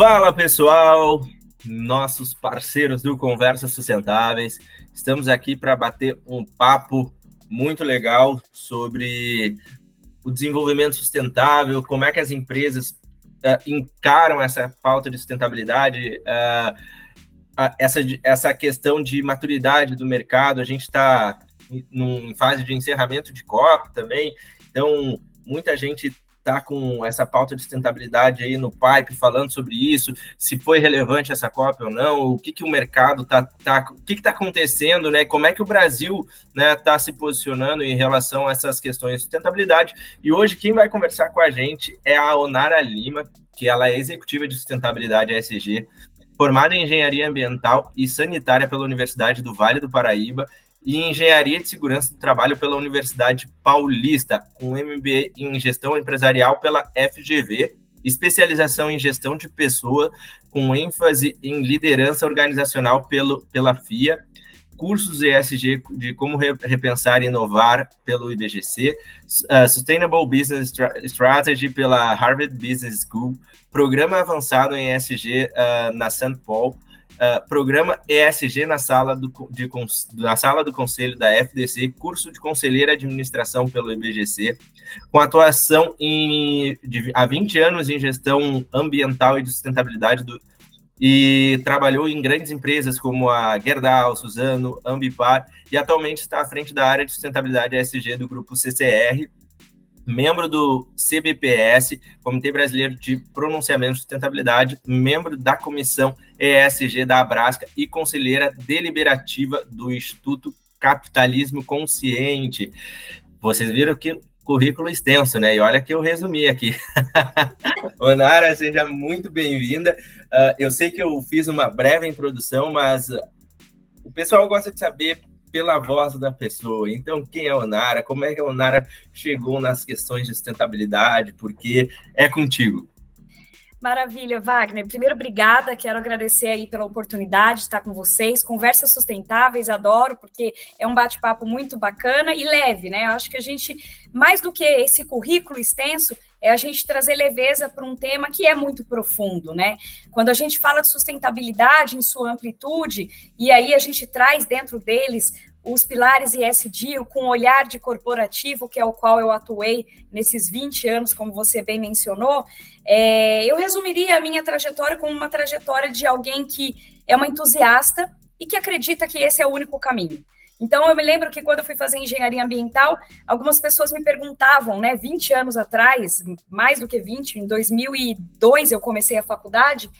Fala pessoal, nossos parceiros do Conversas Sustentáveis, estamos aqui para bater um papo muito legal sobre o desenvolvimento sustentável, como é que as empresas uh, encaram essa pauta de sustentabilidade, uh, essa, essa questão de maturidade do mercado. A gente está em fase de encerramento de COP também, então muita gente está com essa pauta de sustentabilidade aí no pipe, falando sobre isso, se foi relevante essa COP ou não, o que, que o mercado está, tá, o que está acontecendo, né? Como é que o Brasil está né, tá se posicionando em relação a essas questões de sustentabilidade. E hoje quem vai conversar com a gente é a Onara Lima, que ela é executiva de sustentabilidade ESG, formada em engenharia ambiental e sanitária pela Universidade do Vale do Paraíba e Engenharia de Segurança do Trabalho pela Universidade Paulista, com MBA em Gestão Empresarial pela FGV, especialização em Gestão de Pessoa, com ênfase em Liderança Organizacional pelo, pela FIA, cursos ESG de como repensar e inovar pelo IBGC, uh, Sustainable Business Strategy pela Harvard Business School, programa avançado em ESG uh, na St. Paul, Uh, programa ESG na sala, do, de, na sala do Conselho da FDC, curso de Conselheira Administração pelo IBGC, com atuação em, de, há 20 anos em gestão ambiental e de sustentabilidade do, e trabalhou em grandes empresas como a Gerdau, Suzano, Ambipar e atualmente está à frente da área de sustentabilidade ESG do grupo CCR, membro do CBPS, Comitê Brasileiro de Pronunciamento de Sustentabilidade, membro da Comissão ESG da Abrasca e conselheira deliberativa do Instituto Capitalismo Consciente. Vocês viram que currículo extenso, né? E olha que eu resumi aqui. Onara, seja muito bem-vinda. Uh, eu sei que eu fiz uma breve introdução, mas uh, o pessoal gosta de saber pela voz da pessoa. Então, quem é a Onara? Como é que a Onara chegou nas questões de sustentabilidade? Porque é contigo. Maravilha, Wagner. Primeiro, obrigada. Quero agradecer aí pela oportunidade de estar com vocês. Conversas sustentáveis, adoro, porque é um bate-papo muito bacana e leve, né? Eu acho que a gente, mais do que esse currículo extenso, é a gente trazer leveza para um tema que é muito profundo, né? Quando a gente fala de sustentabilidade em sua amplitude, e aí a gente traz dentro deles os pilares ISD com olhar de corporativo, que é o qual eu atuei nesses 20 anos, como você bem mencionou, é, eu resumiria a minha trajetória como uma trajetória de alguém que é uma entusiasta e que acredita que esse é o único caminho. Então, eu me lembro que quando eu fui fazer engenharia ambiental, algumas pessoas me perguntavam, né, 20 anos atrás, mais do que 20, em 2002 eu comecei a faculdade,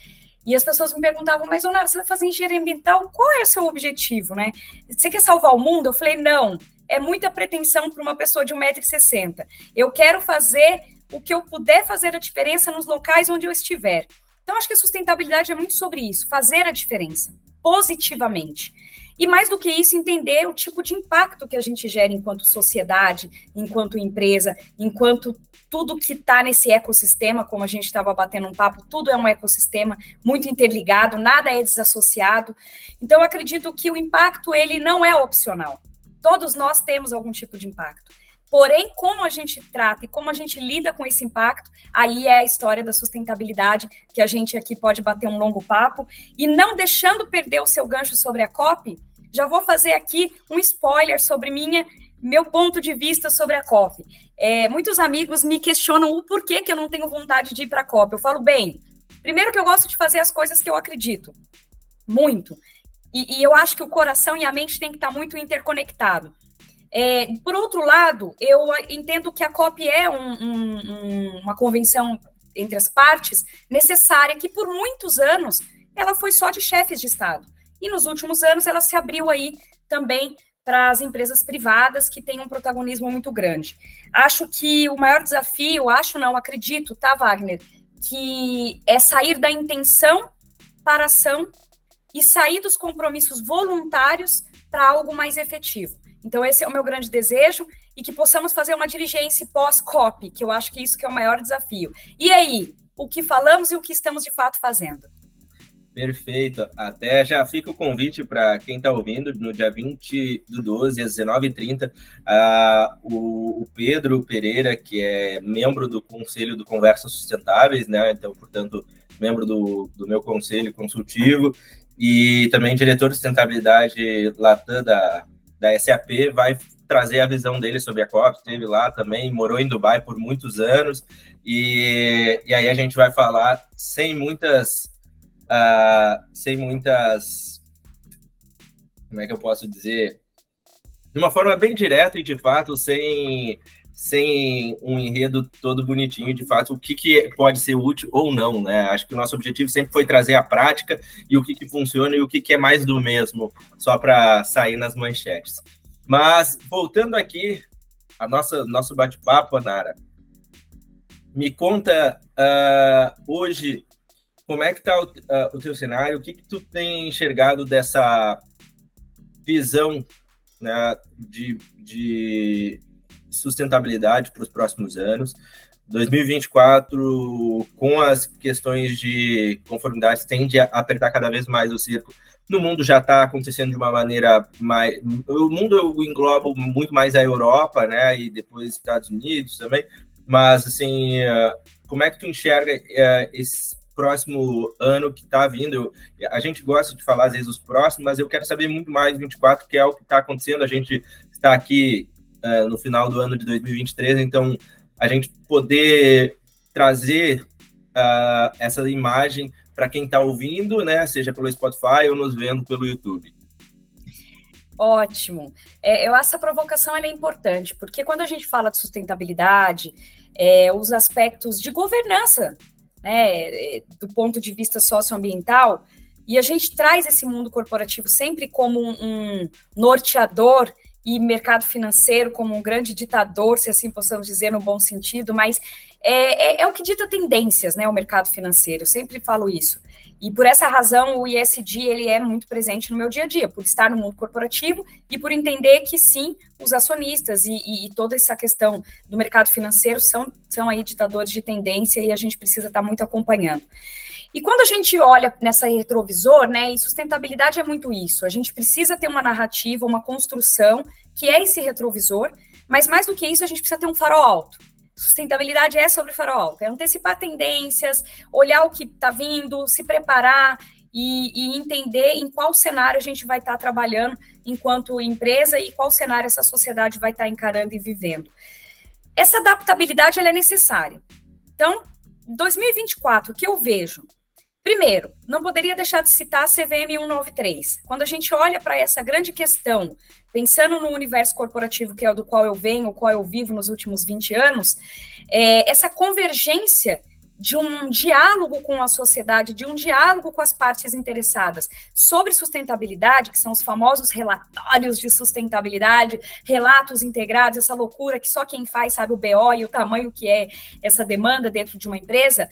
e as pessoas me perguntavam, mas, Onara, você vai fazer engenharia ambiental? Qual é o seu objetivo, né? Você quer salvar o mundo? Eu falei, não, é muita pretensão para uma pessoa de 1,60m. Eu quero fazer o que eu puder fazer a diferença nos locais onde eu estiver. Então, acho que a sustentabilidade é muito sobre isso, fazer a diferença, positivamente. E mais do que isso, entender o tipo de impacto que a gente gera enquanto sociedade, enquanto empresa, enquanto tudo que está nesse ecossistema, como a gente estava batendo um papo, tudo é um ecossistema muito interligado, nada é desassociado. Então, acredito que o impacto ele não é opcional. Todos nós temos algum tipo de impacto. Porém, como a gente trata e como a gente lida com esse impacto, aí é a história da sustentabilidade, que a gente aqui pode bater um longo papo, e não deixando perder o seu gancho sobre a COP, já vou fazer aqui um spoiler sobre minha meu ponto de vista sobre a COP. É, muitos amigos me questionam o porquê que eu não tenho vontade de ir para a COP. Eu falo, bem, primeiro que eu gosto de fazer as coisas que eu acredito, muito. E, e eu acho que o coração e a mente têm que estar muito interconectados. É, por outro lado, eu entendo que a COP é um, um, uma convenção entre as partes necessária, que por muitos anos ela foi só de chefes de Estado. E nos últimos anos ela se abriu aí também para as empresas privadas que têm um protagonismo muito grande. Acho que o maior desafio, acho não, acredito, tá, Wagner, que é sair da intenção para a ação e sair dos compromissos voluntários para algo mais efetivo. Então, esse é o meu grande desejo e que possamos fazer uma dirigência pós-COP, que eu acho que isso que é o maior desafio. E aí, o que falamos e o que estamos de fato fazendo? Perfeito. Até já fica o convite para quem está ouvindo, no dia 20 do 12, às 19h30, uh, o, o, Pedro Pereira, que é membro do Conselho do Conversas Sustentáveis, né? Então, portanto, membro do, do meu conselho consultivo e também diretor de sustentabilidade Latam da, da SAP, vai trazer a visão dele sobre a COP, esteve lá também, morou em Dubai por muitos anos, e, e aí a gente vai falar sem muitas, uh, sem muitas, como é que eu posso dizer, de uma forma bem direta e de fato, sem, sem um enredo todo bonitinho, de fato, o que, que pode ser útil ou não, né? Acho que o nosso objetivo sempre foi trazer a prática e o que, que funciona e o que, que é mais do mesmo, só para sair nas manchetes. Mas, voltando aqui, a nossa nosso bate-papo, Nara, me conta uh, hoje como é que está o, uh, o teu cenário, o que, que tu tem enxergado dessa visão né, de, de sustentabilidade para os próximos anos. 2024, com as questões de conformidade, tende a apertar cada vez mais o circo no mundo já está acontecendo de uma maneira mais. O mundo eu englobo muito mais a Europa, né? E depois Estados Unidos também. Mas, assim, eh, como é que tu enxerga eh, esse próximo ano que está vindo? A gente gosta de falar, às vezes, os próximos, mas eu quero saber muito mais 24, que é o que está acontecendo. A gente está aqui uh, no final do ano de 2023, então a gente poder trazer uh, essa imagem para quem está ouvindo, né, seja pelo Spotify ou nos vendo pelo YouTube. Ótimo. É, eu acho essa provocação é importante, porque quando a gente fala de sustentabilidade, é, os aspectos de governança, né, do ponto de vista socioambiental, e a gente traz esse mundo corporativo sempre como um, um norteador e mercado financeiro como um grande ditador, se assim possamos dizer, no bom sentido, mas é, é, é, o que dita tendências, né, o mercado financeiro, eu sempre falo isso. E por essa razão, o ISD ele é muito presente no meu dia a dia, por estar no mundo corporativo e por entender que sim, os acionistas e, e, e toda essa questão do mercado financeiro são, são aí ditadores de tendência e a gente precisa estar muito acompanhando. E quando a gente olha nessa retrovisor, né, e sustentabilidade é muito isso, a gente precisa ter uma narrativa, uma construção que é esse retrovisor, mas mais do que isso, a gente precisa ter um farol alto. Sustentabilidade é sobre farol é antecipar tendências, olhar o que está vindo, se preparar e, e, entender em qual cenário a gente vai estar tá trabalhando enquanto empresa e qual cenário essa sociedade vai estar tá encarando e vivendo. Essa adaptabilidade é necessária. Então, 2024, o que eu vejo? Primeiro, não poderia deixar de citar a CVM 193. Quando a gente olha para essa grande questão, pensando no universo corporativo que é o do qual eu venho, o qual eu vivo nos últimos 20 anos, é, essa convergência de um diálogo com a sociedade, de um diálogo com as partes interessadas sobre sustentabilidade, que são os famosos relatórios de sustentabilidade, relatos integrados, essa loucura que só quem faz sabe o BO e o tamanho que é essa demanda dentro de uma empresa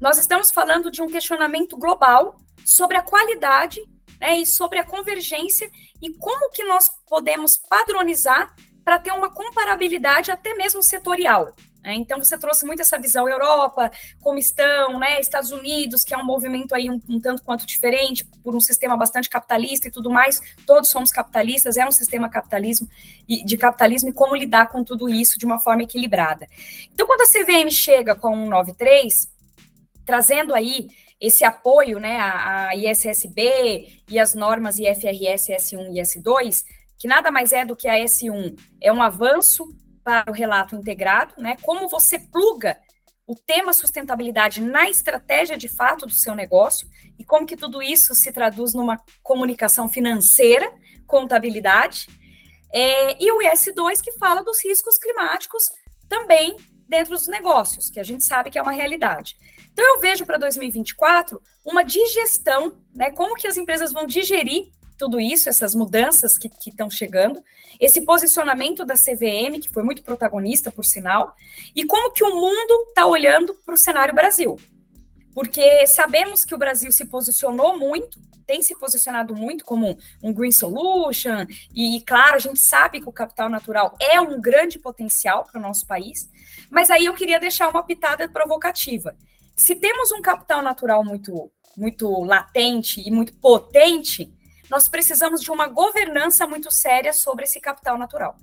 nós estamos falando de um questionamento global sobre a qualidade né, e sobre a convergência e como que nós podemos padronizar para ter uma comparabilidade até mesmo setorial. Né? Então, você trouxe muito essa visão Europa, como estão, né, Estados Unidos, que é um movimento aí um, um, tanto quanto diferente, por um sistema bastante capitalista e tudo mais, todos somos capitalistas, é um sistema capitalismo e, de capitalismo, e como lidar com tudo isso de uma forma equilibrada. Então, quando a CVM chega com 193, trazendo aí esse apoio né, à, ISSB e as normas IFRS S1 e S2, que nada mais é do que a S1, é um avanço para o relato integrado, né? Como você pluga o tema sustentabilidade na estratégia de fato do seu negócio e como que tudo isso se traduz numa comunicação financeira, contabilidade, é, e o IS2 que fala dos riscos climáticos também dentro dos negócios, que a gente sabe que é uma realidade. Então, eu vejo para 2024 uma digestão, né? Como que as empresas vão digerir tudo isso, essas mudanças que estão chegando, esse posicionamento da CVM, que foi muito protagonista, por sinal, e como que o mundo está olhando para o cenário Brasil. Porque sabemos que o Brasil se posicionou muito, tem se posicionado muito como um green solution, e, claro, a gente sabe que o capital natural é um grande potencial para o nosso país, mas aí eu queria deixar uma pitada provocativa se temos um capital natural muito, muito latente e muito potente, nós precisamos de uma governança muito séria sobre esse capital natural.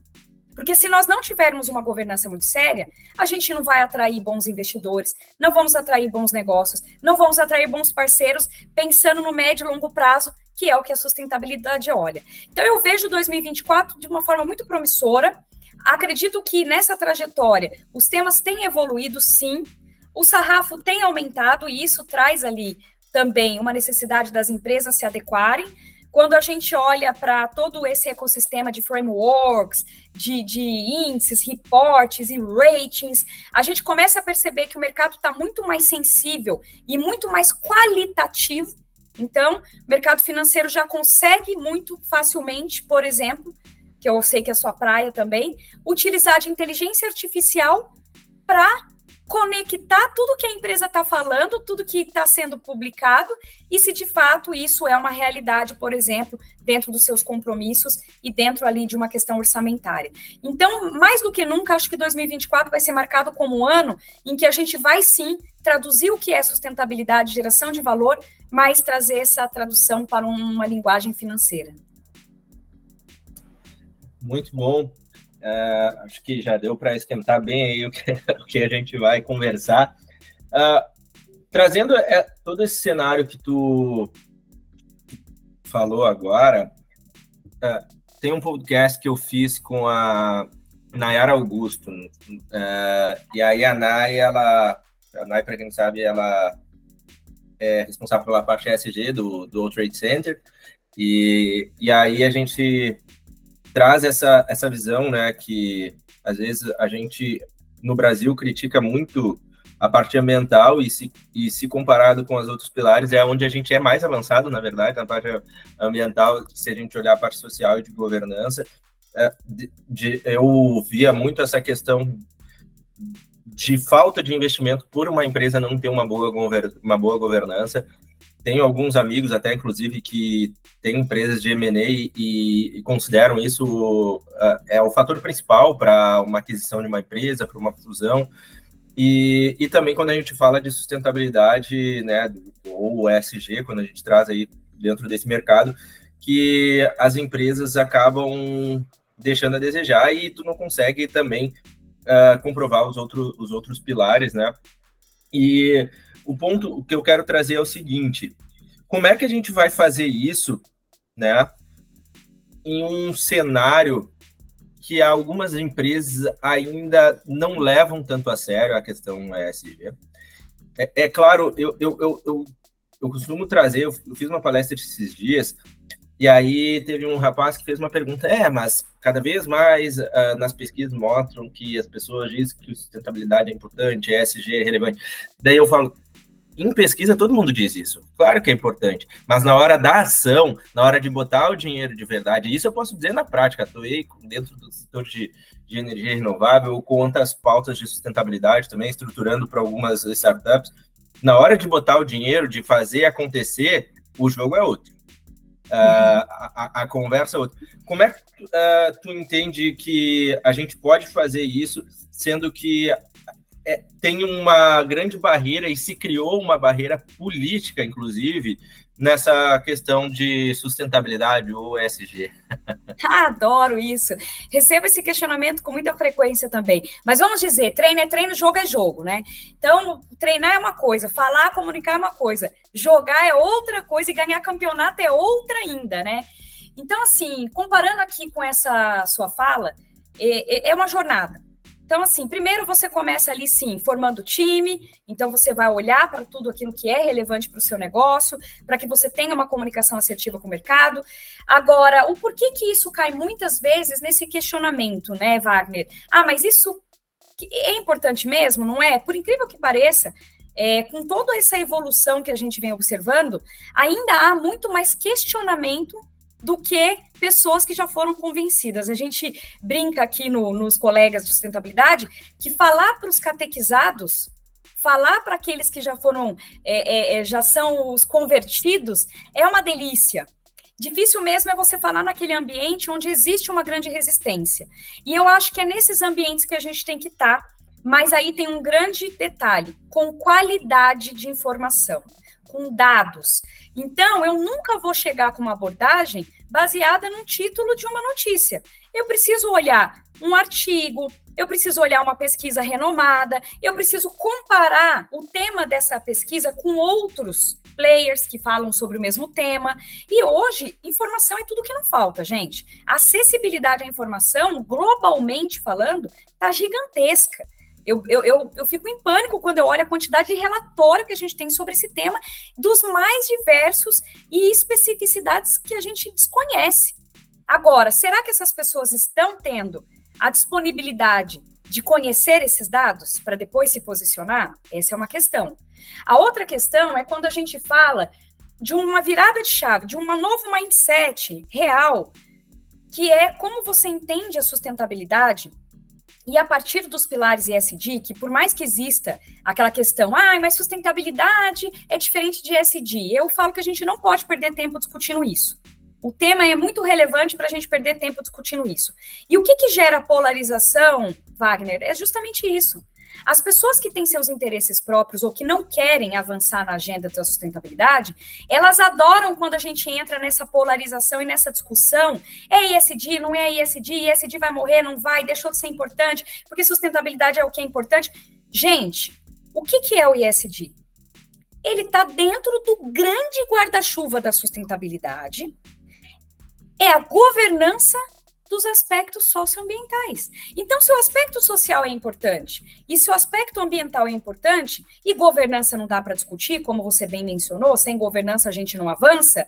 Porque se nós não tivermos uma governança muito séria, a gente não vai atrair bons investidores, não vamos atrair bons negócios, não vamos atrair bons parceiros pensando no médio e longo prazo, que é o que a sustentabilidade olha. Então eu vejo 2024 de uma forma muito promissora. Acredito que nessa trajetória os temas têm evoluído sim, o sarrafo tem aumentado e isso traz ali também uma necessidade das empresas se adequarem. Quando a gente olha para todo esse ecossistema de frameworks, de, de, índices, reportes e ratings, a gente começa a perceber que o mercado está muito mais sensível e muito mais qualitativo. Então, o mercado financeiro já consegue muito facilmente, por exemplo, que eu sei que é sua praia também, utilizar de inteligência artificial para conectar tudo que a empresa está falando, tudo que está sendo publicado, e se de fato isso é uma realidade, por exemplo, dentro dos seus compromissos e dentro ali de uma questão orçamentária. Então, mais do que nunca, acho que 2024 vai ser marcado como um ano em que a gente vai sim traduzir o que é sustentabilidade, geração de valor, mas trazer essa tradução para uma linguagem financeira. Muito bom. Uh, acho que já deu para esquentar bem aí o que, o que, a gente vai conversar. Uh, trazendo é, todo esse cenário que tu falou agora, uh, tem um podcast que eu fiz com a Nayara Augusto. e aí a Nay, ela, a Nay, para quem sabe, ela é responsável pela parte ESG do, do Trade Center. E, e aí a gente traz essa, essa visão, né, que às vezes a gente no Brasil critica muito a parte ambiental e se, e se comparado com os outros pilares é onde a gente é mais avançado, na verdade, na parte ambiental, se a gente olhar a parte social e de governança, é, de, de, eu via muito essa questão de falta de investimento por uma empresa não ter uma boa, uma boa governança, tenho alguns amigos, até inclusive, que têm empresas de M&A e, e, consideram isso uh, é o fator principal para uma aquisição de uma empresa, para uma fusão. E, e também quando a gente fala de sustentabilidade, né, ou ESG, quando a gente traz aí dentro desse mercado, que as empresas acabam deixando a desejar e tu não consegue também uh, comprovar os, outros os outros pilares, né? E o ponto que eu quero trazer é o seguinte: como é que a gente vai fazer isso, né, em um cenário que algumas empresas ainda não levam tanto a sério a questão ESG? É, é claro, eu, eu, eu, eu, eu costumo trazer, eu fiz uma palestra esses dias, e aí teve um rapaz que fez uma pergunta, é, mas cada vez mais uh, nas pesquisas mostram que as pessoas dizem que sustentabilidade é importante, ESG é relevante. Daí eu falo, em pesquisa, todo mundo diz isso. Claro que é importante, mas na hora da ação, na hora de botar o dinheiro de verdade, isso eu posso dizer na prática. Atuei dentro do setor de, de energia renovável com outras pautas de sustentabilidade também, estruturando para algumas startups. Na hora de botar o dinheiro, de fazer acontecer, o jogo é outro. Uh, a, a, conversa é outra. Como é que uh, tu entende que a gente pode fazer isso, sendo que é, tem uma grande barreira e se criou uma barreira política, inclusive, nessa questão de sustentabilidade ou ESG. Adoro isso. Recebo esse questionamento com muita frequência também. Mas vamos dizer, treino é treino, jogo é jogo, né? Então, treinar é uma coisa, falar, comunicar é uma coisa, jogar é outra coisa e ganhar campeonato é outra ainda, né? Então, assim, comparando aqui com essa sua fala, é, é, é uma jornada. Então, assim, primeiro você começa ali, sim, formando time, então você vai olhar para tudo aquilo que é relevante para o seu negócio, para que você tenha uma comunicação assertiva com o mercado. Agora, o porquê que isso cai muitas vezes nesse questionamento, né, Wagner? Ah, mas isso é importante mesmo, não é? Por incrível que pareça, é, com toda essa evolução que a gente vem observando, ainda há muito mais questionamento do que pessoas que já foram convencidas. A gente brinca aqui no, nos colegas de sustentabilidade que falar para os catequizados, falar para aqueles que já foram, é, é, é, já são os convertidos, é uma delícia. Difícil mesmo é você falar naquele ambiente onde existe uma grande resistência. E eu acho que é nesses ambientes que a gente tem que estar, tá, mas aí tem um grande detalhe: com qualidade de informação, com dados. Então, eu nunca vou chegar com uma abordagem baseada num título de uma notícia. Eu preciso olhar um artigo, eu preciso olhar uma pesquisa renomada, eu preciso comparar o tema dessa pesquisa com outros players que falam sobre o mesmo tema. E hoje, informação é tudo que não falta, gente. A acessibilidade à informação, globalmente falando, está gigantesca. Eu, eu, eu, eu, fico em pânico quando eu olho a quantidade de relatório que a gente tem sobre esse tema, dos mais diversos e especificidades que a gente desconhece. Agora, será que essas pessoas estão tendo a disponibilidade de conhecer esses dados para depois se posicionar? Essa é uma questão. A outra questão é quando a gente fala de uma virada de chave, de um novo mindset real, que é como você entende a sustentabilidade e a partir dos pilares ESG, que por mais que exista aquela questão, ah, mas sustentabilidade é diferente de ESG, eu falo que a gente não pode perder tempo discutindo isso. O tema é muito relevante para a gente perder tempo discutindo isso. E o que, que gera polarização, Wagner? É justamente isso. As pessoas que têm seus interesses próprios ou que não querem avançar na agenda da sustentabilidade, elas adoram quando a gente entra nessa polarização e nessa discussão. É ISD, não é ISD, ISD vai morrer, não vai, deixou de ser importante, porque sustentabilidade é o que é importante. Gente, o que, que é o ISD? Ele está dentro do grande guarda-chuva da sustentabilidade, é a governança dos aspectos socioambientais. Então, se o aspecto social é importante e se o aspecto ambiental é importante, e governança não dá para discutir, como você bem mencionou, sem governança a gente não avança,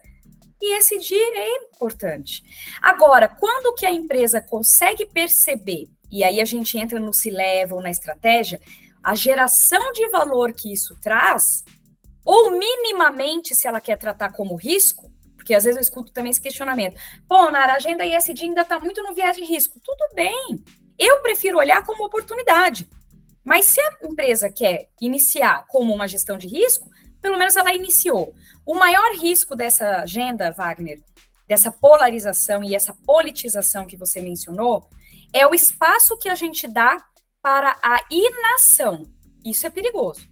e esse dia é importante. Agora, quando que a empresa consegue perceber, e aí a gente entra no se level, na estratégia, a geração de valor que isso traz, ou minimamente, se ela quer tratar como risco, porque às vezes eu escuto também esse questionamento. Pô, Nara, a agenda ISD ainda está muito no viés de risco. Tudo bem. Eu prefiro olhar como oportunidade. Mas se a empresa quer iniciar como uma gestão de risco, pelo menos ela iniciou. O maior risco dessa agenda, Wagner, dessa polarização e essa politização que você mencionou, é o espaço que a gente dá para a inação. Isso é perigoso.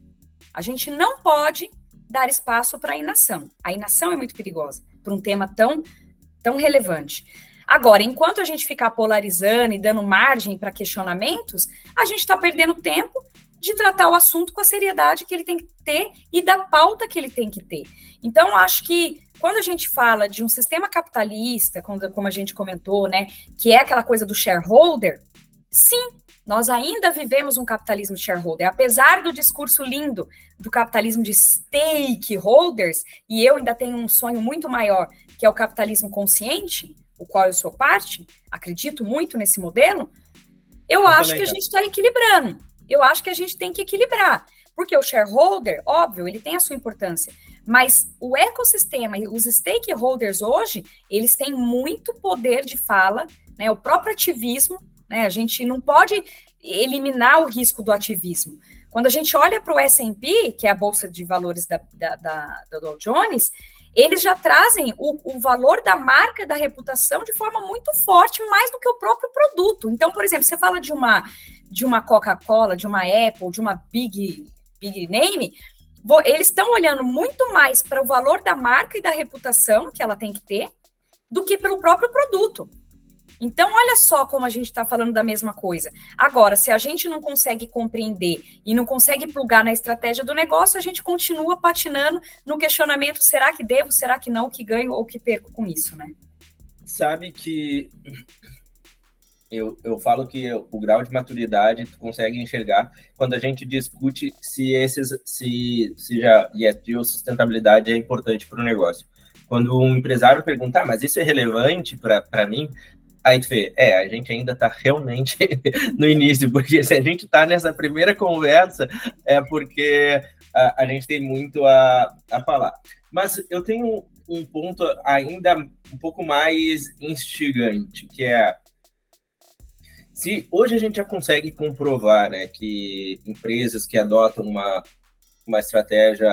A gente não pode dar espaço para a inação. A inação é muito perigosa para um tema tão, tão relevante. Agora, enquanto a gente ficar polarizando e dando margem para questionamentos, a gente está perdendo tempo de tratar o assunto com a seriedade que ele tem que ter e da pauta que ele tem que ter. Então, acho que quando a gente fala de um sistema capitalista, como a gente comentou, né, que é aquela coisa do shareholder, sim, nós ainda vivemos um capitalismo shareholder, apesar do discurso lindo do capitalismo de stakeholders, e eu ainda tenho um sonho muito maior, que é o capitalismo consciente, o qual eu sou parte, acredito muito nesse modelo, eu, eu acho que a gente está equilibrando. Eu acho que a gente tem que equilibrar. Porque o shareholder, óbvio, ele tem a sua importância. Mas o ecossistema e os stakeholders hoje, eles têm muito poder de fala, né? O próprio ativismo né? A gente não pode eliminar o risco do ativismo. Quando a gente olha para o S&P, que é a bolsa de valores da, da, da, da Dow Jones, eles já trazem o, o, valor da marca, da reputação de forma muito forte, mais do que o próprio produto. Então, por exemplo, você fala de uma de uma Coca-Cola, de uma Apple, de uma Big Big Name, eles estão olhando muito mais para o valor da marca e da reputação que ela tem que ter do que pelo próprio produto. Então, olha só como a gente está falando da mesma coisa. Agora, se a gente não consegue compreender e não consegue plugar na estratégia do negócio, a gente continua patinando no questionamento: será que devo, será que não, que ganho ou que perco com isso, né? Sabe que eu, eu falo que o grau de maturidade tu consegue enxergar quando a gente discute se esses se, se já ESG ou sustentabilidade é importante para o negócio. Quando um empresário perguntar, ah, mas isso é relevante para mim? Aí tu vê, é, a gente ainda está realmente no início, porque se a gente está nessa primeira conversa, é porque a, a gente tem muito a, a falar. Mas eu tenho um ponto ainda um pouco mais instigante, que é se hoje a gente já consegue comprovar né, que empresas que adotam uma, uma estratégia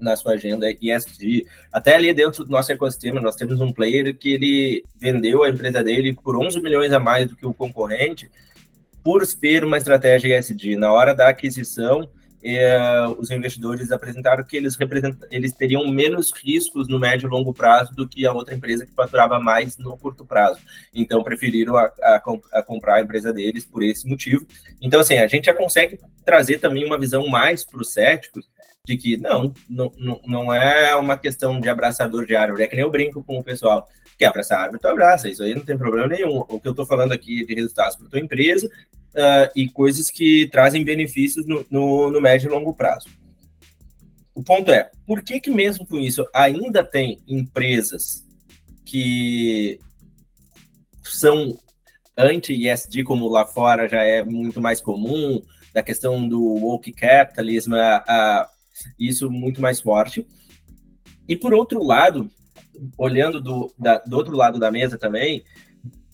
na sua agenda ESG. Até ali dentro do nosso ecossistema, nós temos um player que ele vendeu a empresa dele por 11 milhões a mais do que o concorrente, por ter uma estratégia ESG. Na hora da aquisição, eh, os investidores apresentaram que eles, eles teriam menos riscos no médio e longo prazo do que a outra empresa que faturava mais no curto prazo. Então, preferiram a, a, a comprar a empresa deles por esse motivo. Então, assim, a gente já consegue trazer também uma visão mais para os céticos de que não, não, não é uma questão de abraçador de árvore, é que nem eu brinco com o pessoal. Quer abraçar a árvore, tu abraça, isso aí não tem problema nenhum. O que eu estou falando aqui de resultados para a tua empresa uh, e coisas que trazem benefícios no, no, no, médio e longo prazo. O ponto é, por que que mesmo com isso ainda tem empresas que são anti-ESG, como lá fora já é muito mais comum, da questão do woke capitalism, uh, isso muito mais forte. E por outro lado, olhando do, da, do outro lado da mesa também,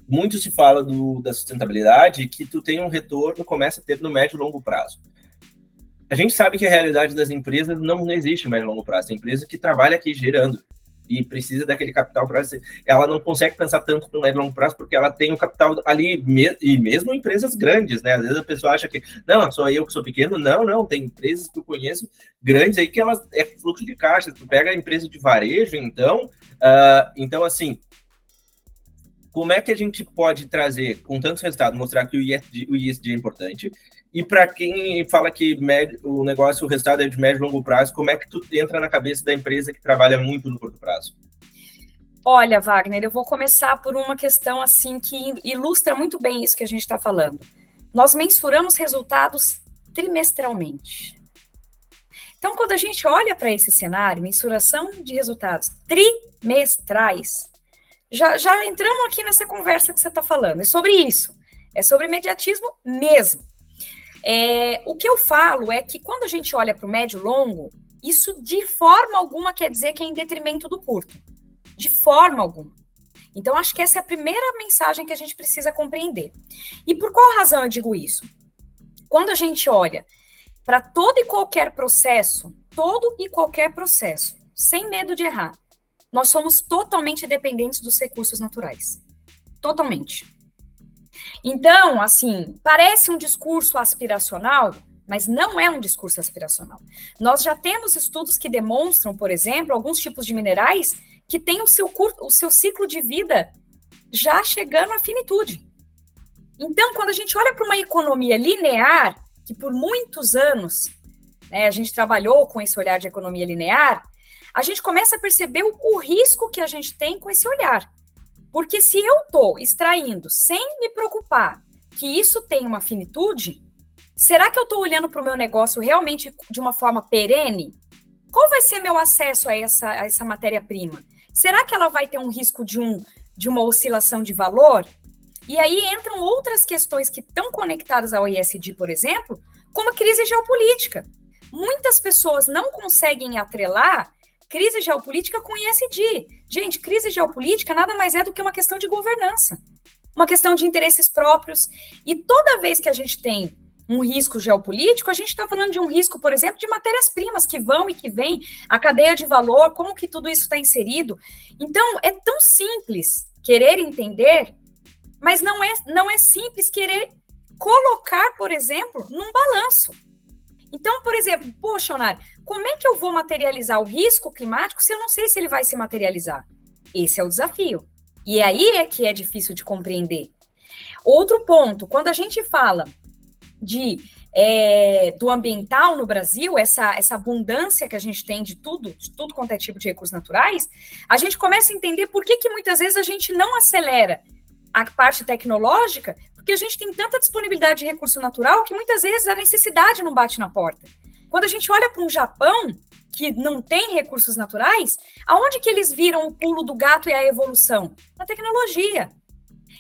muito se fala do, da sustentabilidade que tu tem um retorno, começa a ter no médio e longo prazo. A gente sabe que a realidade das empresas não, não existe e longo prazo. Tem empresa que trabalha aqui gerando e precisa daquele capital para ela não consegue pensar tanto no médio e longo prazo porque ela tem o capital ali e mesmo empresas grandes, né? Às vezes a pessoa acha que não, só eu que sou pequeno, não, não, tem empresas que eu conheço grandes aí que elas é fluxo de caixa. Tu pega a empresa de varejo, então, uh, então assim, como é que a gente pode trazer, com tantos resultados, mostrar que o ESG, o ESG é importante? E para quem fala que o negócio, o resultado é de médio e longo prazo, como é que tu entra na cabeça da empresa que trabalha muito no curto prazo? Olha, Wagner, eu vou começar por uma questão assim que ilustra muito bem isso que a gente está falando. Nós mensuramos resultados trimestralmente. Então, quando a gente olha para esse cenário, mensuração de resultados trimestrais, já, já entramos aqui nessa conversa que você está falando. É sobre isso. É sobre imediatismo mesmo. É, o que eu falo é que quando a gente olha para o médio e longo, isso de forma alguma quer dizer que é em detrimento do curto. De forma alguma. Então, acho que essa é a primeira mensagem que a gente precisa compreender. E por qual razão eu digo isso? Quando a gente olha para todo e qualquer processo, todo e qualquer processo, sem medo de errar, nós somos totalmente dependentes dos recursos naturais. Totalmente. Então, assim, parece um discurso aspiracional, mas não é um discurso aspiracional. Nós já temos estudos que demonstram, por exemplo, alguns tipos de minerais que têm o seu, o seu ciclo de vida já chegando à finitude. Então, quando a gente olha para uma economia linear, que por muitos anos né, a gente trabalhou com esse olhar de economia linear, a gente começa a perceber o, o risco que a gente tem com esse olhar. Porque se eu estou extraindo sem me preocupar que isso tem uma finitude, será que eu estou olhando para o meu negócio realmente de uma forma perene? Qual vai ser meu acesso a essa, a essa matéria-prima? Será que ela vai ter um risco de, um, de uma oscilação de valor? E aí entram outras questões que estão conectadas ao ISD, por exemplo, como a crise geopolítica. Muitas pessoas não conseguem atrelar crise geopolítica com ISD. Gente, crise geopolítica nada mais é do que uma questão de governança, uma questão de interesses próprios. E toda vez que a gente tem um risco geopolítico, a gente está falando de um risco, por exemplo, de matérias-primas que vão e que vêm, a cadeia de valor, como que tudo isso está inserido. Então, é tão simples querer entender, mas não é, não é simples querer colocar, por exemplo, num balanço. Então, por exemplo, poxa, Onar, como é que eu vou materializar o risco climático se eu não sei se ele vai se materializar? Esse é o desafio. E aí é que é difícil de compreender. Outro ponto, quando a gente fala de é, do ambiental no Brasil, essa, essa abundância que a gente tem de tudo, de tudo quanto é tipo de recursos naturais, a gente começa a entender por que, que muitas vezes a gente não acelera a parte tecnológica, porque a gente tem tanta disponibilidade de recurso natural que muitas vezes a necessidade não bate na porta. Quando a gente olha para um Japão que não tem recursos naturais, aonde que eles viram o pulo do gato e a evolução? Na tecnologia.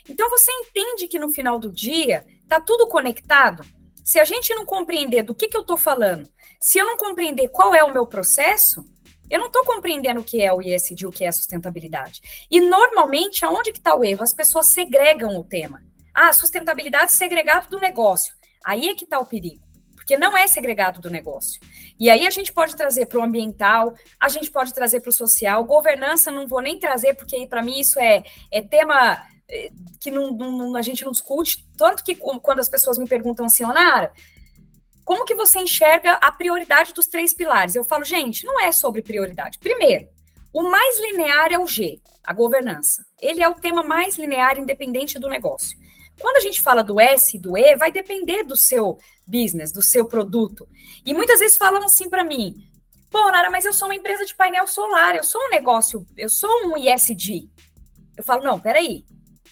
Então você entende que no final do dia está tudo conectado. Se a gente não compreender do que, que eu estou falando, se eu não compreender qual é o meu processo, eu não estou compreendendo o que é o ISD, o que é sustentabilidade. E normalmente, aonde que está o erro? As pessoas segregam o tema. Ah, sustentabilidade segregado do negócio. Aí é que está o perigo porque não é segregado do negócio. E aí a gente pode trazer para o ambiental, a gente pode trazer para o social, governança não vou nem trazer, porque para mim isso é, é tema é, que não, não, a gente não discute, tanto que quando as pessoas me perguntam assim, Onara, como que você enxerga a prioridade dos três pilares? Eu falo, gente, não é sobre prioridade. Primeiro, o mais linear é o G, a governança. Ele é o tema mais linear, independente do negócio. Quando a gente fala do S e do E, vai depender do seu business, do seu produto. E muitas vezes falam assim para mim: pô, Nara, mas eu sou uma empresa de painel solar, eu sou um negócio, eu sou um ISD. Eu falo: não, peraí,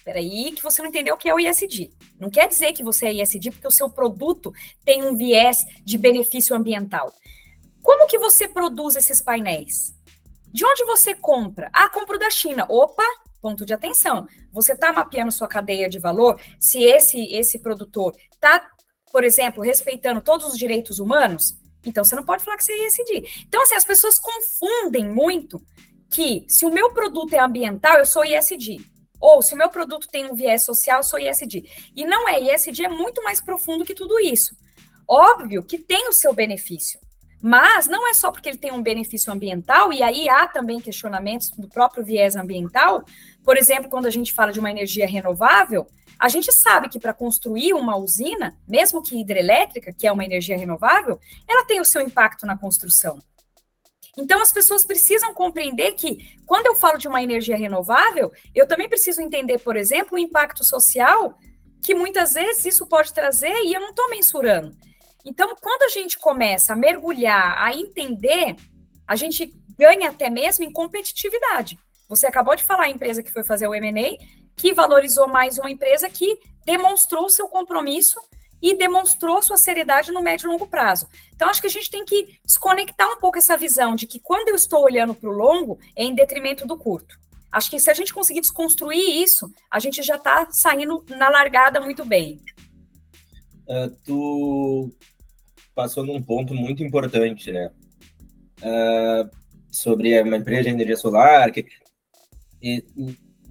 peraí, que você não entendeu o que é o ISD. Não quer dizer que você é ISD porque o seu produto tem um viés de benefício ambiental. Como que você produz esses painéis? De onde você compra? Ah, compro da China. Opa, ponto de atenção. Você está mapeando sua cadeia de valor? Se esse esse produtor está, por exemplo, respeitando todos os direitos humanos, então você não pode falar que você é ISD. Então, assim, as pessoas confundem muito que se o meu produto é ambiental, eu sou ISD. Ou se o meu produto tem um viés social, sou ISD. E não é, ISD é muito mais profundo que tudo isso. Óbvio que tem o seu benefício. Mas não é só porque ele tem um benefício ambiental, e aí há também questionamentos do próprio viés ambiental. Por exemplo, quando a gente fala de uma energia renovável, a gente sabe que para construir uma usina, mesmo que hidrelétrica, que é uma energia renovável, ela tem o seu impacto na construção. Então, as pessoas precisam compreender que, quando eu falo de uma energia renovável, eu também preciso entender, por exemplo, o impacto social que muitas vezes isso pode trazer e eu não estou mensurando. Então, quando a gente começa a mergulhar, a entender, a gente ganha até mesmo em competitividade. Você acabou de falar a empresa que foi fazer o M&A, que valorizou mais uma empresa que demonstrou seu compromisso e demonstrou sua seriedade no médio e longo prazo. Então, acho que a gente tem que desconectar um pouco essa visão de que quando eu estou olhando para o longo, é em detrimento do curto. Acho que se a gente conseguir desconstruir isso, a gente já está saindo na largada muito bem. Uh, tu passou num ponto muito importante, né? Uh, sobre uma empresa de energia solar. Que, e,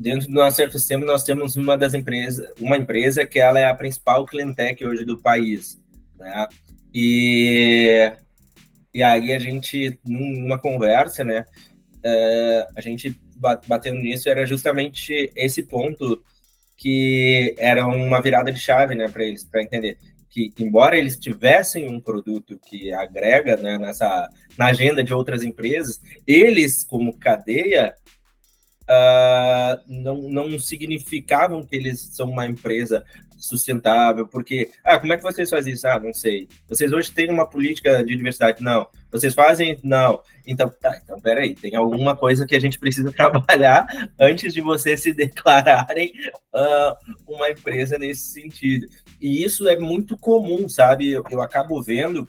dentro do nosso ecossistema, nós temos uma das empresas, uma empresa que ela é a principal clientec hoje do país, né? E, e aí a gente, numa conversa, né? Uh, a gente batendo nisso era justamente esse ponto que era uma virada de chave, né, para eles, para entender que, embora eles tivessem um produto que agrega né, nessa, na agenda de outras empresas, eles, como cadeia, uh, não, não significavam que eles são uma empresa sustentável, porque, ah, como é que vocês fazem isso? Ah, não sei. Vocês hoje têm uma política de diversidade? Não. Vocês fazem? Não. Então, tá, então, peraí, tem alguma coisa que a gente precisa trabalhar antes de vocês se declararem uh, uma empresa nesse sentido. E isso é muito comum, sabe? Eu, eu acabo vendo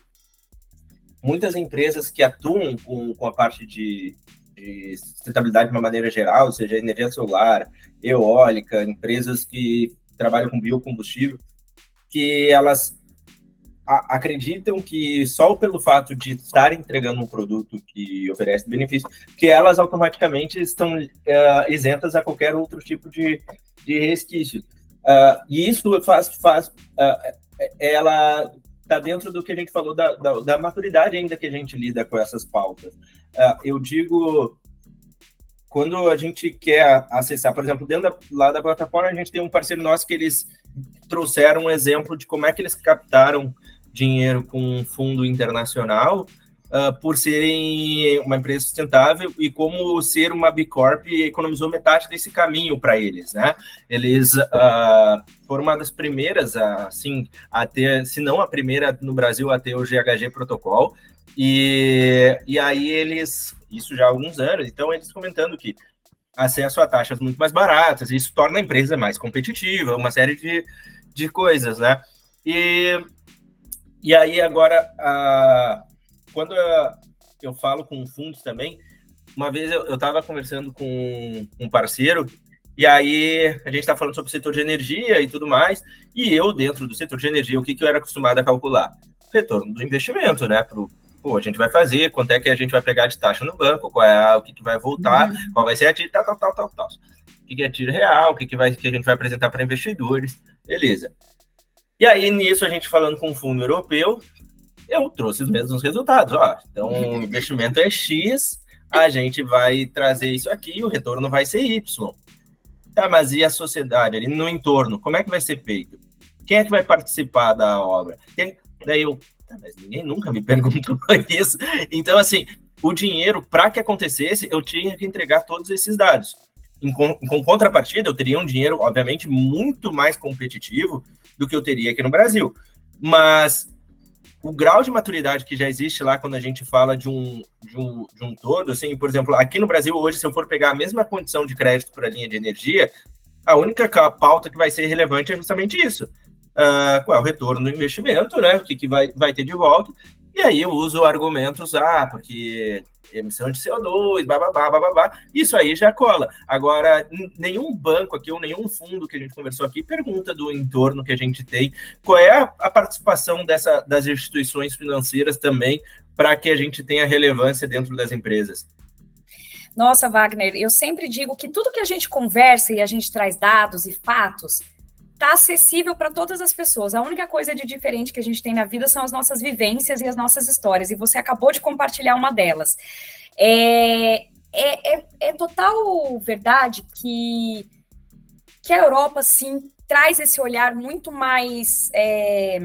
muitas empresas que atuam com, com a parte de, de sustentabilidade de uma maneira geral, seja energia solar, eólica, empresas que trabalham com biocombustível, que elas acreditam que só pelo fato de estar entregando um produto que oferece benefício, que elas automaticamente estão uh, isentas a qualquer outro tipo de, de resquício. Uh, e isso faz, faz uh, ela está dentro do que a gente falou da, da, da, maturidade ainda que a gente lida com essas pautas. eu digo quando a gente quer acessar, por exemplo, dentro da, lá da plataforma, a gente tem um parceiro nosso que eles trouxeram um exemplo de como é que eles captaram dinheiro com um fundo internacional uh, por serem uma empresa sustentável e como ser uma B Corp economizou metade desse caminho para eles, né? Eles uh, foram uma das primeiras, assim, a ter, se não a primeira no Brasil a ter o GHG protocolo, e, e aí eles isso já há alguns anos. Então, eles comentando que acesso a taxas muito mais baratas, isso torna a empresa mais competitiva, uma série de, de coisas, né? E, e aí, agora, a, quando eu falo com fundos também, uma vez eu estava conversando com um parceiro, e aí a gente está falando sobre o setor de energia e tudo mais, e eu, dentro do setor de energia, o que, que eu era acostumado a calcular? Retorno do investimento, né? Para pô, a gente vai fazer, quanto é que a gente vai pegar de taxa no banco, qual é o que, que vai voltar, uhum. qual vai ser a tira, tal, tal, tal, tal, tal. O que, que é tiro real, o que, que, vai, que a gente vai apresentar para investidores, beleza. E aí, nisso, a gente falando com o fundo europeu, eu trouxe os mesmos resultados, ó. Então, o investimento é X, a gente vai trazer isso aqui, o retorno vai ser Y. Tá, mas e a sociedade ali no entorno? Como é que vai ser feito? Quem é que vai participar da obra? Quem... Daí eu, Tá, mas ninguém nunca me perguntou isso. Então, assim, o dinheiro, para que acontecesse, eu tinha que entregar todos esses dados. Em, com contrapartida, eu teria um dinheiro, obviamente, muito mais competitivo do que eu teria aqui no Brasil. Mas o grau de maturidade que já existe lá quando a gente fala de um, de um, de um todo, assim, por exemplo, aqui no Brasil hoje, se eu for pegar a mesma condição de crédito para a linha de energia, a única pauta que vai ser relevante é justamente isso. Uh, qual é o retorno do investimento, né? O que, que vai, vai ter de volta. E aí eu uso argumentos, ah, porque emissão de CO2, bababá, bababá, isso aí já cola. Agora, nenhum banco aqui ou nenhum fundo que a gente conversou aqui pergunta do entorno que a gente tem, qual é a, a participação dessa, das instituições financeiras também para que a gente tenha relevância dentro das empresas. Nossa, Wagner, eu sempre digo que tudo que a gente conversa e a gente traz dados e fatos está acessível para todas as pessoas. A única coisa de diferente que a gente tem na vida são as nossas vivências e as nossas histórias, e você acabou de compartilhar uma delas. É, é, é, é total verdade que, que a Europa, sim, traz esse olhar muito mais é,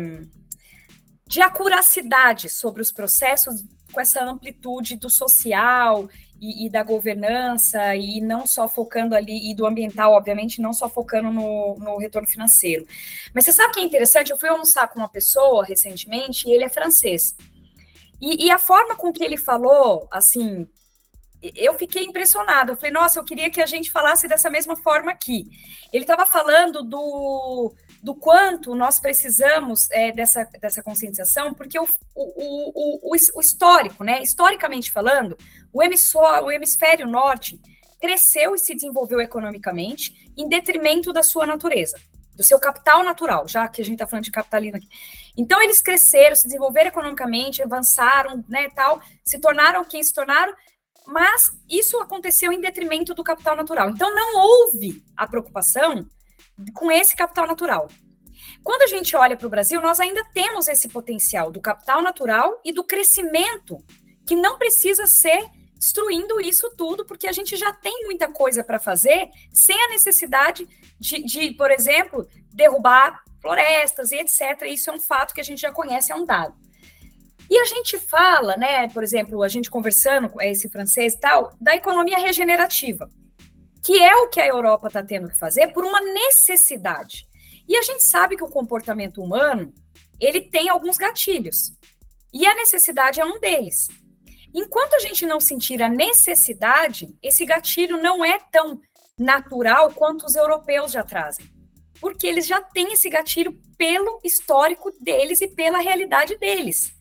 de acuracidade sobre os processos, com essa amplitude do social e, e, da governança, e não só focando ali, e do ambiental, obviamente, não só focando no, no retorno financeiro. Mas você sabe o que é interessante? Eu fui almoçar com uma pessoa recentemente, e ele é francês. E, e a forma com que ele falou, assim, eu fiquei impressionada. Eu falei, nossa, eu queria que a gente falasse dessa mesma forma aqui. Ele estava falando do do quanto nós precisamos é, dessa, dessa conscientização, porque o, o, o, o, histórico, né, historicamente falando, o hemisfério, o hemisfério norte cresceu e se desenvolveu economicamente em detrimento da sua natureza, do seu capital natural, já que a gente está falando de capitalismo aqui. Então, eles cresceram, se desenvolveram economicamente, avançaram, né, tal, se tornaram quem se tornaram, mas isso aconteceu em detrimento do capital natural. Então, não houve a preocupação com esse capital natural. Quando a gente olha para o Brasil, nós ainda temos esse potencial do capital natural e do crescimento, que não precisa ser destruindo isso tudo, porque a gente já tem muita coisa para fazer sem a necessidade de, de, por exemplo, derrubar florestas e etc. Isso é um fato que a gente já conhece, é um dado. E a gente fala, né, por exemplo, a gente conversando com esse francês e tal, da economia regenerativa que é o que a Europa está tendo que fazer por uma necessidade. E a gente sabe que o comportamento humano ele tem alguns gatilhos. E a necessidade é um deles. Enquanto a gente não sentir a necessidade, esse gatilho não é tão natural quanto os europeus já trazem. Porque eles já têm esse gatilho pelo histórico deles e pela realidade deles.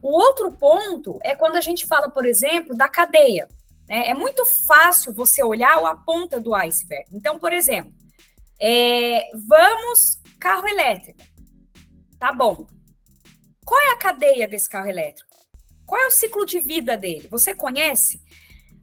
O outro ponto é quando a gente fala, por exemplo, da cadeia. É, é muito fácil você olhar a ponta do iceberg. Então, por exemplo, é, vamos carro elétrico. Tá bom. Qual é a cadeia desse carro elétrico? Qual é o ciclo de vida dele? Você conhece?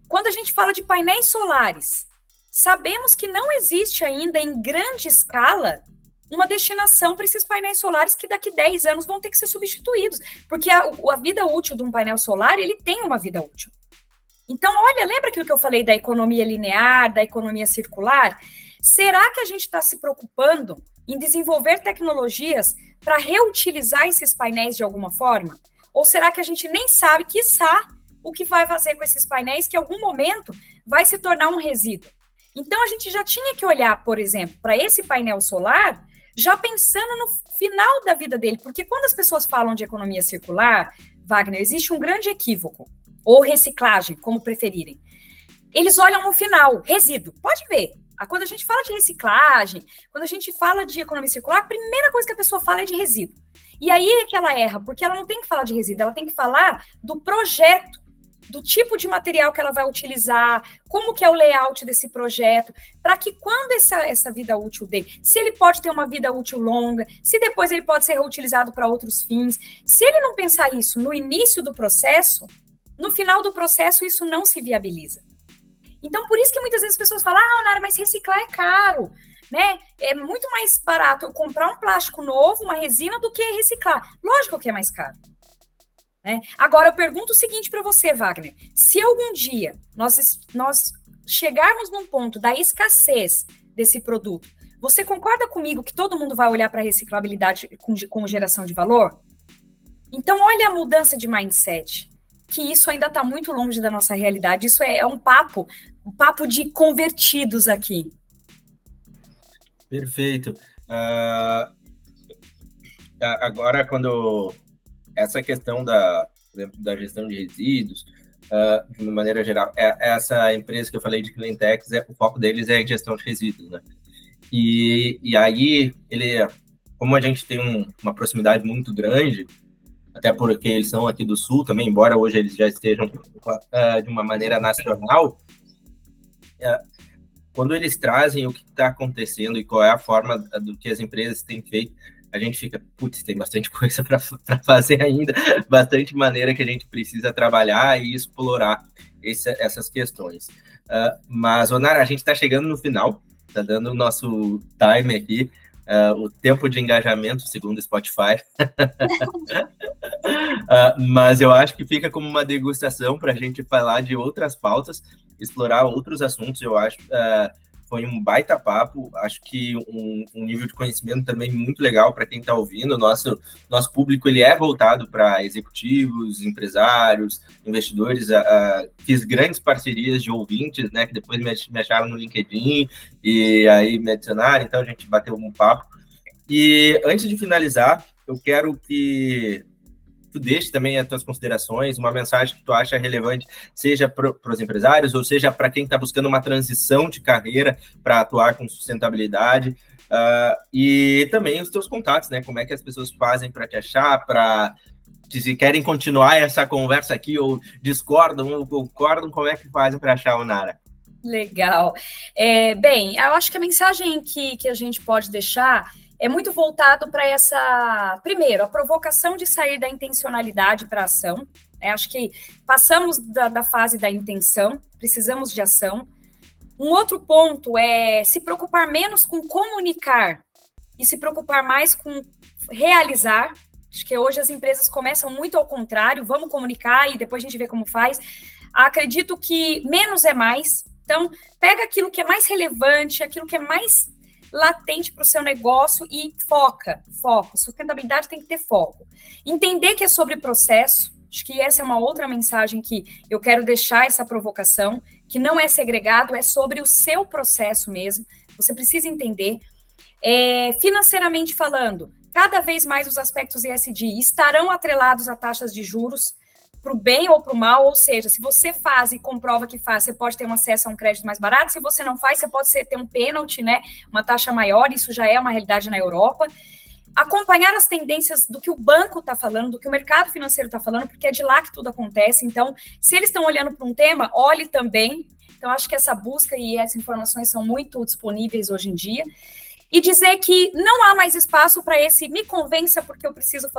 Quando a gente fala de painéis solares, sabemos que não existe ainda em grande escala uma destinação para esses painéis solares que daqui 10 anos vão ter que ser substituídos, porque a, a vida útil de um painel solar, ele tem uma vida útil. Então, olha, lembra aquilo que eu falei da economia linear, da economia circular? Será que a gente está se preocupando em desenvolver tecnologias para reutilizar esses painéis de alguma forma? Ou será que a gente nem sabe, quiçá, o que vai fazer com esses painéis que em algum momento vai se tornar um resíduo? Então, a gente já tinha que olhar, por exemplo, para esse painel solar, já pensando no final da vida dele, porque quando as pessoas falam de economia circular, Wagner, existe um grande equívoco ou reciclagem, como preferirem. Eles olham no final, resíduo. Pode ver. Ah, quando a gente fala de reciclagem, quando a gente fala de economia circular, a primeira coisa que a pessoa fala é de resíduo. E aí é que ela erra, porque ela não tem que falar de resíduo, ela tem que falar do projeto, do tipo de material que ela vai utilizar, como que é o layout desse projeto, para que quando essa, essa vida útil dele, se ele pode ter uma vida útil longa, se depois ele pode ser reutilizado para outros fins, se ele não pensar isso no início do processo, no final do processo isso não se viabiliza. Então, por isso que muitas vezes as pessoas falam, ah, Nara, mas reciclar é caro, né? É muito mais barato eu comprar um plástico novo, uma resina, do que reciclar. Lógico que é mais caro. Né? Agora, eu pergunto o seguinte para você, Wagner: se algum dia nós, nós chegarmos num ponto da escassez desse produto, você concorda comigo que todo mundo vai olhar para a reciclabilidade com, com geração de valor? Então, olha a mudança de mindset, que isso ainda está muito longe da nossa realidade. Isso é, é um papo, um papo de convertidos aqui. Perfeito. Uh, agora, quando essa questão da, da gestão de resíduos, uh, de uma maneira geral, é, essa empresa que eu falei de Cleantex, é, o foco deles é gestão de resíduos, né? E, e aí, ele, como a gente tem um, uma proximidade muito grande, até porque eles são aqui do Sul também, embora hoje eles já estejam uh, de uma maneira nacional, uh, quando eles trazem o que está acontecendo e qual é a forma do que as empresas têm feito, a gente fica, putz, tem bastante coisa para fazer ainda, bastante maneira que a gente precisa trabalhar e explorar esse, essas questões. Uh, mas, Onara, a gente está chegando no final, está dando o nosso time aqui, uh, o tempo de engajamento, segundo o Spotify. uh, mas eu acho que fica como uma degustação para a gente falar de outras pautas, explorar outros assuntos, eu acho. Uh, foi um baita papo, acho que um, um nível de conhecimento também muito legal para quem está ouvindo. Nosso, nosso público ele é voltado para executivos, empresários, investidores. A, a, fiz grandes parcerias de ouvintes, né, que depois me, me acharam no LinkedIn e aí me adicionaram, então a gente bateu um papo. E antes de finalizar, eu quero que tu deixe também as tuas considerações, uma mensagem que tu acha relevante, seja para os empresários ou seja para quem está buscando uma transição de carreira para atuar com sustentabilidade. Uh, e também os teus contatos, né? Como é que as pessoas fazem para te achar, para se querem continuar essa conversa aqui ou discordam ou concordam, como é que fazem para achar o Nara? Legal. É, bem, eu acho que a mensagem que, que a gente pode deixar é muito voltado para essa, primeiro, a provocação de sair da intencionalidade para a ação. Né? Acho que passamos da, da fase da intenção, precisamos de ação. Um outro ponto é se preocupar menos com comunicar e se preocupar mais com realizar. Acho que hoje as empresas começam muito ao contrário, vamos comunicar e depois a gente vê como faz. Acredito que menos é mais. Então, pega aquilo que é mais relevante, aquilo que é mais latente para o seu negócio e foca, foco. Sustentabilidade tem que ter foco. Entender que é sobre processo, acho que essa é uma outra mensagem que eu quero deixar essa provocação, que não é segregado, é sobre o seu processo mesmo. Você precisa entender. É, financeiramente falando, cada vez mais os aspectos ESG estarão atrelados a taxas de juros para o bem ou para o mal, ou seja, se você faz e comprova que faz, você pode ter um acesso a um crédito mais barato, se você não faz, você pode ter um pênalti, né, uma taxa maior, isso já é uma realidade na Europa. Acompanhar as tendências do que o banco está falando, do que o mercado financeiro está falando, porque é de lá que tudo acontece. Então, se eles estão olhando para um tema, olhe também. Então, acho que essa busca e essas informações são muito disponíveis hoje em dia. E dizer que não há mais espaço para esse me convença porque eu preciso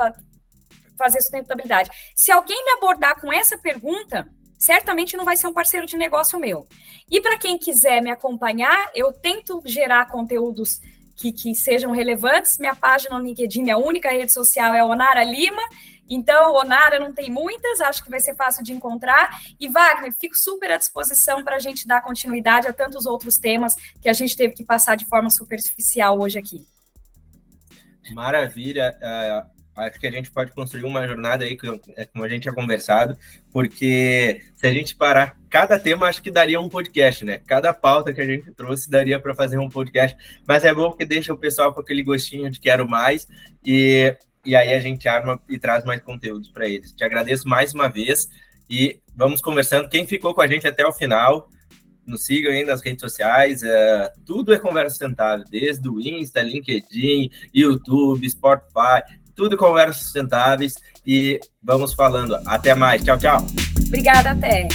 fazer sustentabilidade. Se alguém me abordar com essa pergunta, certamente não vai ser um parceiro de negócio meu. E para quem quiser me acompanhar, eu tento gerar conteúdos que, que, sejam relevantes. Minha página no LinkedIn, minha única rede social é Onara Lima. Então, Onara não tem muitas, acho que vai ser fácil de encontrar. E Wagner, fico super à disposição para a gente dar continuidade a tantos outros temas que a gente teve que passar de forma superficial hoje aqui. Maravilha. Uh, Acho que a gente pode construir uma jornada aí, é, como a gente tinha conversado, porque se a gente parar cada tema, acho que daria um podcast, né? Cada pauta que a gente trouxe daria para fazer um podcast, mas é bom porque deixa o pessoal com aquele gostinho de quero mais e, e aí a gente arma e traz mais conteúdos para eles. Te agradeço mais uma vez e vamos conversando. Quem ficou com a gente até o final, nos sigam aí nas redes sociais, é, tudo é conversa sustentável, desde o Insta, LinkedIn, YouTube, Spotify, tudo conversas sustentáveis e vamos falando. Até mais. Tchau, tchau. Obrigada, até.